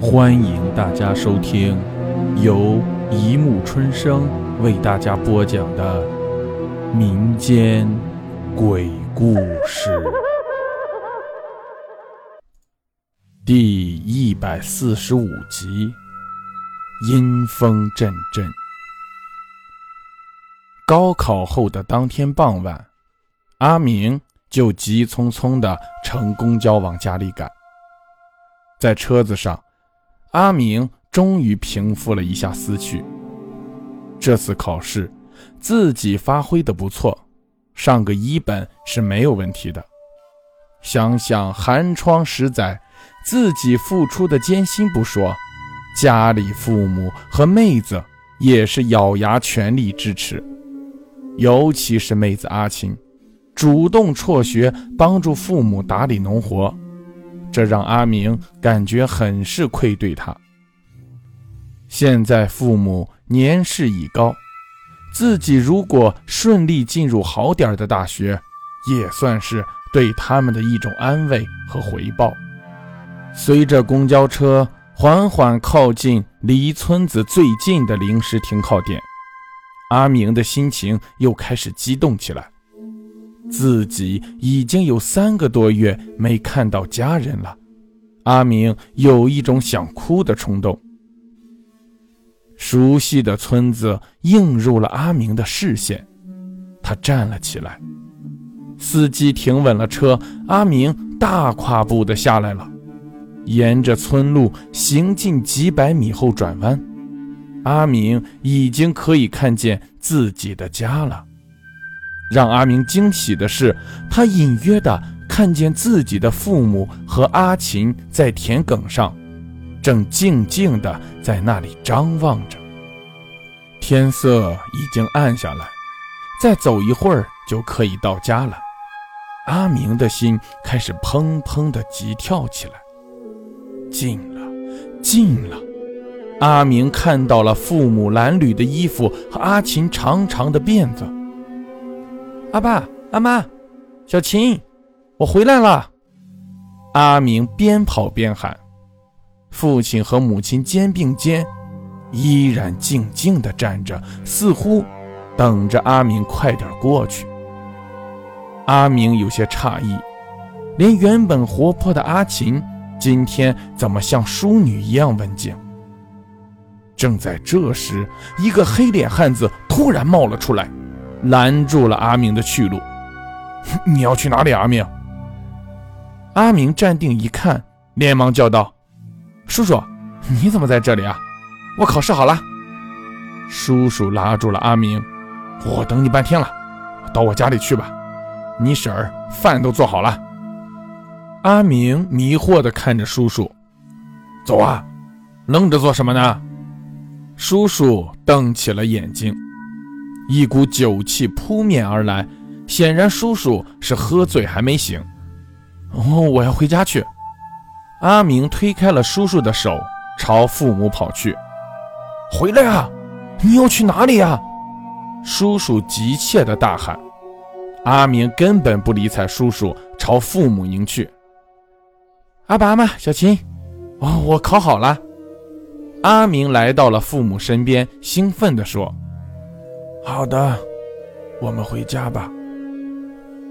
欢迎大家收听由一木春生为大家播讲的民间鬼故事第一百四十五集《阴风阵阵》。高考后的当天傍晚，阿明就急匆匆地乘公交往家里赶，在车子上。阿明终于平复了一下思绪。这次考试，自己发挥的不错，上个一本是没有问题的。想想寒窗十载，自己付出的艰辛不说，家里父母和妹子也是咬牙全力支持，尤其是妹子阿琴，主动辍学帮助父母打理农活。这让阿明感觉很是愧对他。现在父母年事已高，自己如果顺利进入好点的大学，也算是对他们的一种安慰和回报。随着公交车缓缓靠近离村子最近的临时停靠点，阿明的心情又开始激动起来。自己已经有三个多月没看到家人了，阿明有一种想哭的冲动。熟悉的村子映入了阿明的视线，他站了起来。司机停稳了车，阿明大跨步的下来了，沿着村路行进几百米后转弯，阿明已经可以看见自己的家了。让阿明惊喜的是，他隐约的看见自己的父母和阿琴在田埂上，正静静的在那里张望着。天色已经暗下来，再走一会儿就可以到家了。阿明的心开始砰砰的急跳起来。近了，近了！阿明看到了父母褴褛的衣服和阿琴长长的辫子。阿爸、阿妈，小琴，我回来了！阿明边跑边喊。父亲和母亲肩并肩，依然静静地站着，似乎等着阿明快点过去。阿明有些诧异，连原本活泼的阿琴，今天怎么像淑女一样文静？正在这时，一个黑脸汉子突然冒了出来。拦住了阿明的去路。你要去哪里，阿明？阿明站定一看，连忙叫道：“叔叔，你怎么在这里啊？我考试好了。”叔叔拉住了阿明：“我等你半天了，到我家里去吧。你婶儿饭都做好了。”阿明迷惑地看着叔叔：“走啊，愣着做什么呢？”叔叔瞪起了眼睛。一股酒气扑面而来，显然叔叔是喝醉还没醒。哦，我要回家去。阿明推开了叔叔的手，朝父母跑去。回来啊！你要去哪里呀？叔叔急切地大喊。阿明根本不理睬叔叔，朝父母迎去。阿爸阿妈，小琴，哦，我考好了。阿明来到了父母身边，兴奋地说。好的，我们回家吧。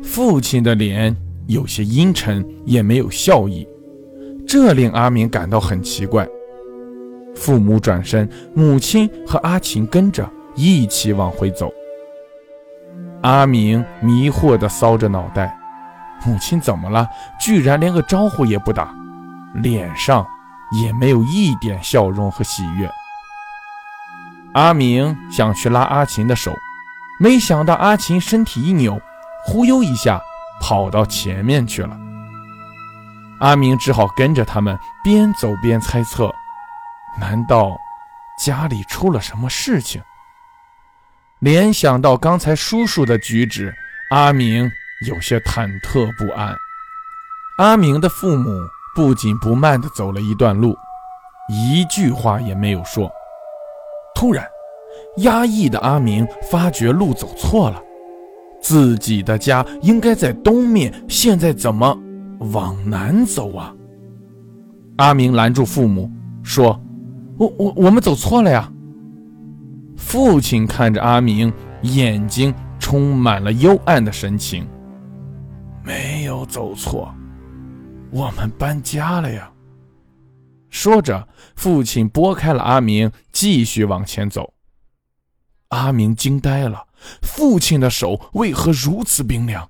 父亲的脸有些阴沉，也没有笑意，这令阿明感到很奇怪。父母转身，母亲和阿琴跟着一起往回走。阿明迷惑地搔着脑袋，母亲怎么了？居然连个招呼也不打，脸上也没有一点笑容和喜悦。阿明想去拉阿琴的手，没想到阿琴身体一扭，忽悠一下跑到前面去了。阿明只好跟着他们边走边猜测：难道家里出了什么事情？联想到刚才叔叔的举止，阿明有些忐忑不安。阿明的父母不紧不慢地走了一段路，一句话也没有说。突然，压抑的阿明发觉路走错了，自己的家应该在东面，现在怎么往南走啊？阿明拦住父母，说：“我我我们走错了呀。”父亲看着阿明，眼睛充满了幽暗的神情。没有走错，我们搬家了呀。说着，父亲拨开了阿明，继续往前走。阿明惊呆了，父亲的手为何如此冰凉？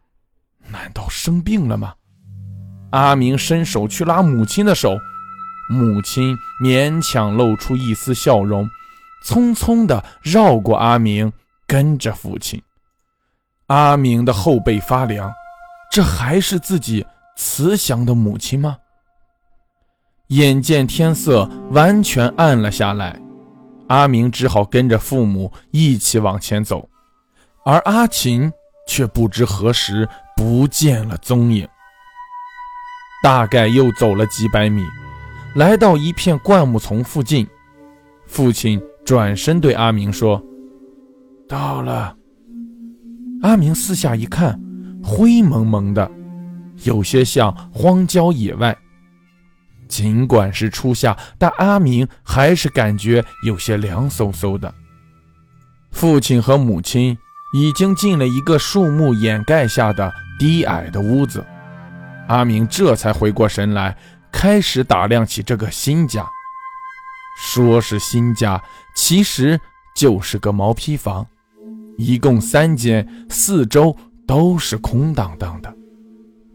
难道生病了吗？阿明伸手去拉母亲的手，母亲勉强露出一丝笑容。匆匆地绕过阿明，跟着父亲。阿明的后背发凉，这还是自己慈祥的母亲吗？眼见天色完全暗了下来，阿明只好跟着父母一起往前走，而阿琴却不知何时不见了踪影。大概又走了几百米，来到一片灌木丛附近，父亲。转身对阿明说：“到了。”阿明四下一看，灰蒙蒙的，有些像荒郊野外。尽管是初夏，但阿明还是感觉有些凉飕飕的。父亲和母亲已经进了一个树木掩盖下的低矮的屋子，阿明这才回过神来，开始打量起这个新家。说是新家，其实就是个毛坯房，一共三间，四周都是空荡荡的，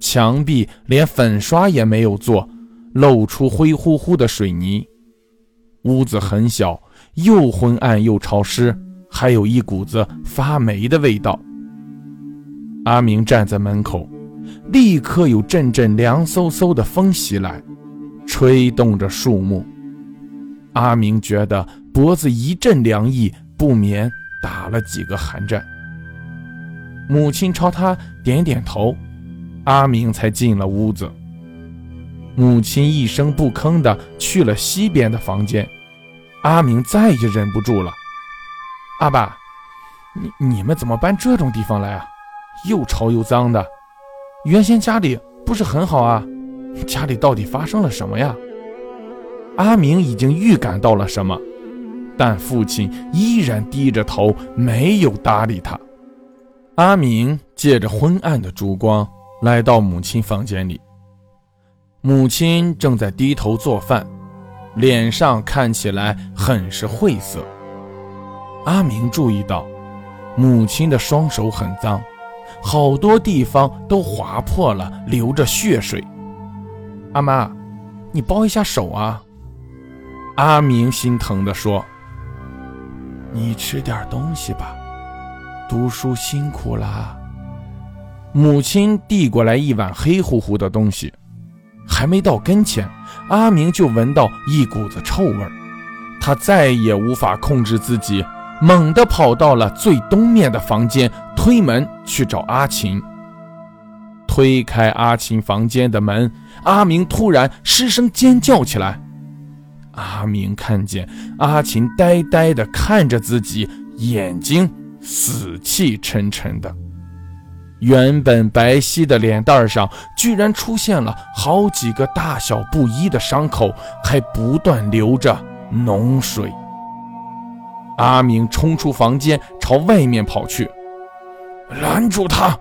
墙壁连粉刷也没有做，露出灰乎乎的水泥。屋子很小，又昏暗又潮湿，还有一股子发霉的味道。阿明站在门口，立刻有阵阵凉飕飕的风袭来，吹动着树木。阿明觉得脖子一阵凉意，不免打了几个寒战。母亲朝他点点头，阿明才进了屋子。母亲一声不吭地去了西边的房间，阿明再也忍不住了：“阿爸，你你们怎么搬这种地方来啊？又潮又脏的。原先家里不是很好啊？家里到底发生了什么呀？”阿明已经预感到了什么，但父亲依然低着头，没有搭理他。阿明借着昏暗的烛光来到母亲房间里，母亲正在低头做饭，脸上看起来很是晦涩。阿明注意到，母亲的双手很脏，好多地方都划破了，流着血水。阿妈，你包一下手啊。阿明心疼地说：“你吃点东西吧，读书辛苦了。”母亲递过来一碗黑乎乎的东西，还没到跟前，阿明就闻到一股子臭味他再也无法控制自己，猛地跑到了最东面的房间，推门去找阿琴。推开阿琴房间的门，阿明突然失声尖叫起来。阿明看见阿琴呆呆地看着自己，眼睛死气沉沉的，原本白皙的脸蛋上居然出现了好几个大小不一的伤口，还不断流着脓水。阿明冲出房间，朝外面跑去，拦住他！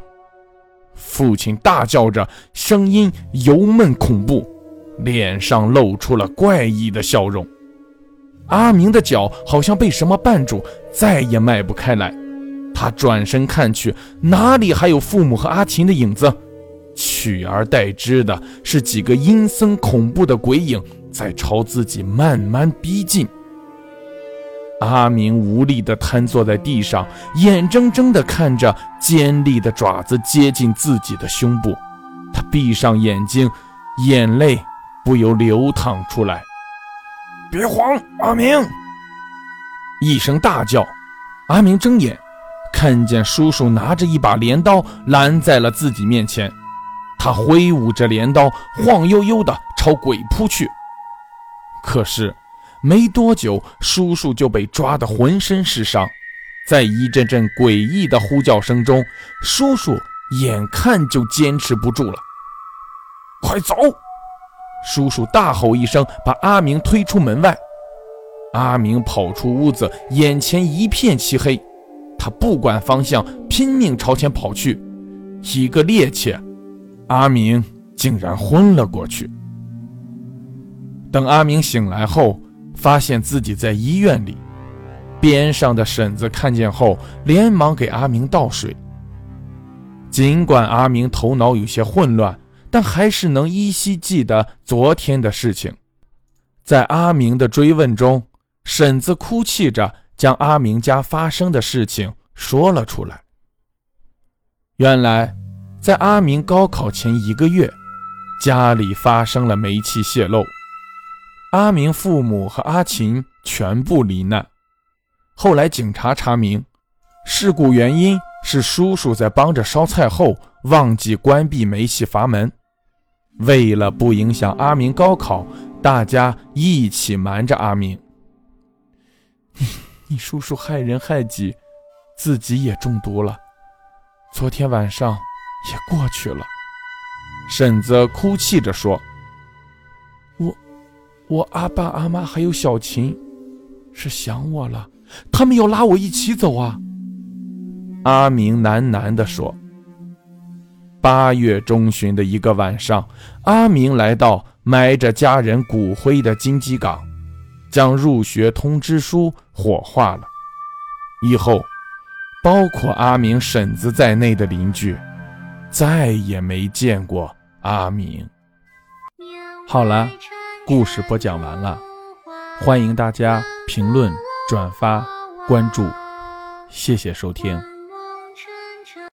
父亲大叫着，声音油闷恐怖。脸上露出了怪异的笑容，阿明的脚好像被什么绊住，再也迈不开来。他转身看去，哪里还有父母和阿琴的影子？取而代之的是几个阴森恐怖的鬼影在朝自己慢慢逼近。阿明无力地瘫坐在地上，眼睁睁地看着尖利的爪子接近自己的胸部。他闭上眼睛，眼泪。不由流淌出来。别慌，阿明！一声大叫，阿明睁眼，看见叔叔拿着一把镰刀拦在了自己面前。他挥舞着镰刀，晃悠悠地朝鬼扑去。可是没多久，叔叔就被抓得浑身是伤。在一阵阵诡异的呼叫声中，叔叔眼看就坚持不住了。快走！叔叔大吼一声，把阿明推出门外。阿明跑出屋子，眼前一片漆黑，他不管方向，拼命朝前跑去。一个趔趄，阿明竟然昏了过去。等阿明醒来后，发现自己在医院里。边上的婶子看见后，连忙给阿明倒水。尽管阿明头脑有些混乱，但还是能依稀记得昨天的事情。在阿明的追问中，婶子哭泣着将阿明家发生的事情说了出来。原来，在阿明高考前一个月，家里发生了煤气泄漏，阿明父母和阿琴全部罹难。后来警察查明，事故原因是叔叔在帮着烧菜后忘记关闭煤气阀门。为了不影响阿明高考，大家一起瞒着阿明。你叔叔害人害己，自己也中毒了。昨天晚上也过去了。婶子哭泣着说：“我我阿爸阿妈还有小琴，是想我了。”他们要拉我一起走啊！阿明喃喃地说。八月中旬的一个晚上，阿明来到埋着家人骨灰的金鸡岗，将入学通知书火化了。以后，包括阿明婶子在内的邻居，再也没见过阿明。好了，故事播讲完了，欢迎大家评论。转发关注，谢谢收听。